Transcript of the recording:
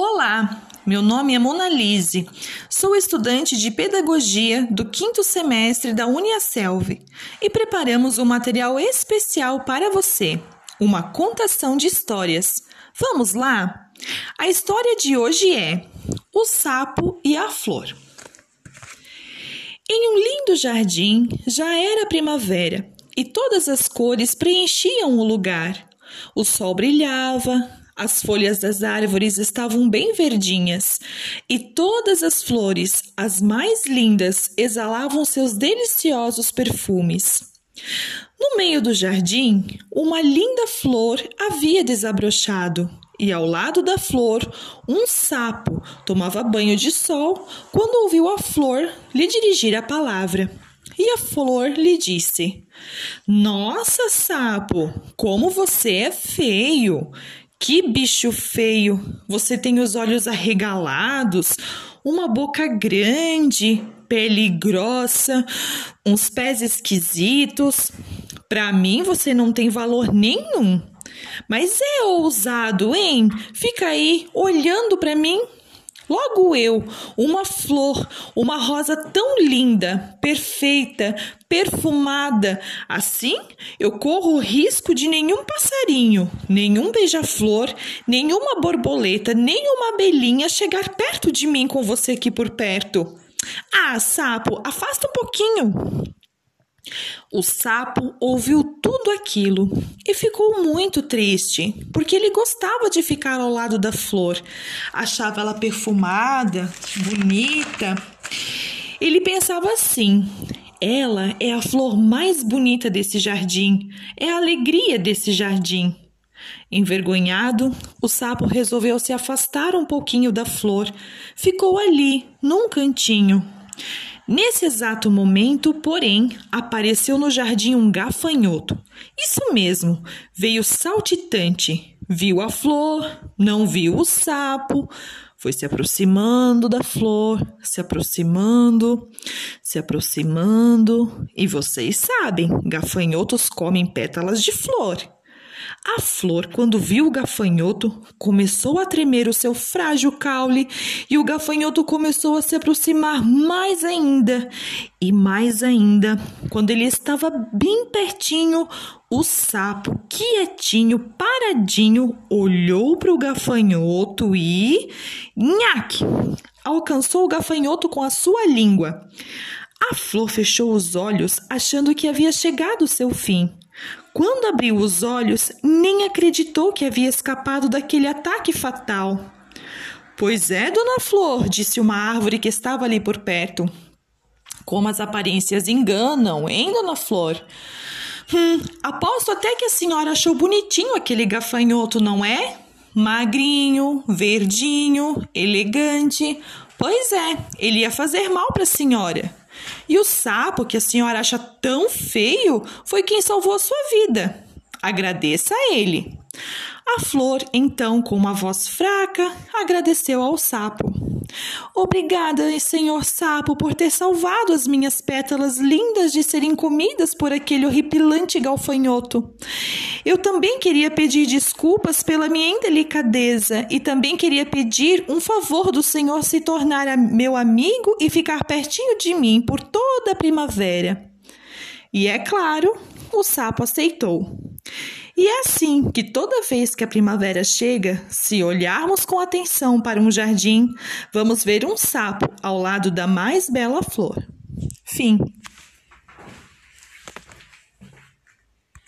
Olá, meu nome é Mona Lise. Sou estudante de pedagogia do quinto semestre da Uniaselv e preparamos um material especial para você, uma contação de histórias. Vamos lá? A história de hoje é O Sapo e a Flor. Em um lindo jardim já era primavera e todas as cores preenchiam o lugar. O sol brilhava, as folhas das árvores estavam bem verdinhas e todas as flores, as mais lindas, exalavam seus deliciosos perfumes. No meio do jardim, uma linda flor havia desabrochado e ao lado da flor, um sapo tomava banho de sol quando ouviu a flor lhe dirigir a palavra. E a flor lhe disse: Nossa, sapo, como você é feio! Que bicho feio! Você tem os olhos arregalados, uma boca grande, pele grossa, uns pés esquisitos. Para mim você não tem valor nenhum. Mas é ousado, hein? Fica aí olhando para mim. Logo eu, uma flor, uma rosa tão linda, perfeita, perfumada. Assim, eu corro o risco de nenhum passarinho, nenhum beija-flor, nenhuma borboleta, nenhuma abelhinha chegar perto de mim com você aqui por perto. Ah, sapo, afasta um pouquinho. O sapo ouviu tudo aquilo e ficou muito triste, porque ele gostava de ficar ao lado da flor, achava ela perfumada, bonita. Ele pensava assim: ela é a flor mais bonita desse jardim, é a alegria desse jardim. Envergonhado, o sapo resolveu se afastar um pouquinho da flor. Ficou ali, num cantinho. Nesse exato momento, porém, apareceu no jardim um gafanhoto. Isso mesmo, veio saltitante. Viu a flor, não viu o sapo, foi se aproximando da flor, se aproximando, se aproximando. E vocês sabem, gafanhotos comem pétalas de flor. A flor, quando viu o gafanhoto, começou a tremer o seu frágil caule e o gafanhoto começou a se aproximar mais ainda. E mais ainda, quando ele estava bem pertinho, o sapo, quietinho, paradinho, olhou para o gafanhoto e. Nhaque! Alcançou o gafanhoto com a sua língua. A flor fechou os olhos, achando que havia chegado o seu fim. Quando abriu os olhos, nem acreditou que havia escapado daquele ataque fatal. Pois é, dona Flor, disse uma árvore que estava ali por perto. Como as aparências enganam, hein, dona Flor? Hum, aposto até que a senhora achou bonitinho aquele gafanhoto, não é? Magrinho, verdinho, elegante. Pois é, ele ia fazer mal para a senhora. E o sapo, que a senhora acha tão feio, foi quem salvou a sua vida. Agradeça a ele. A flor, então, com uma voz fraca, agradeceu ao sapo. Obrigada, senhor sapo, por ter salvado as minhas pétalas lindas de serem comidas por aquele horripilante galfanhoto. Eu também queria pedir desculpas pela minha indelicadeza e também queria pedir um favor do senhor se tornar meu amigo e ficar pertinho de mim por toda a primavera. E é claro, o sapo aceitou. E é assim que toda vez que a primavera chega, se olharmos com atenção para um jardim, vamos ver um sapo ao lado da mais bela flor. Fim.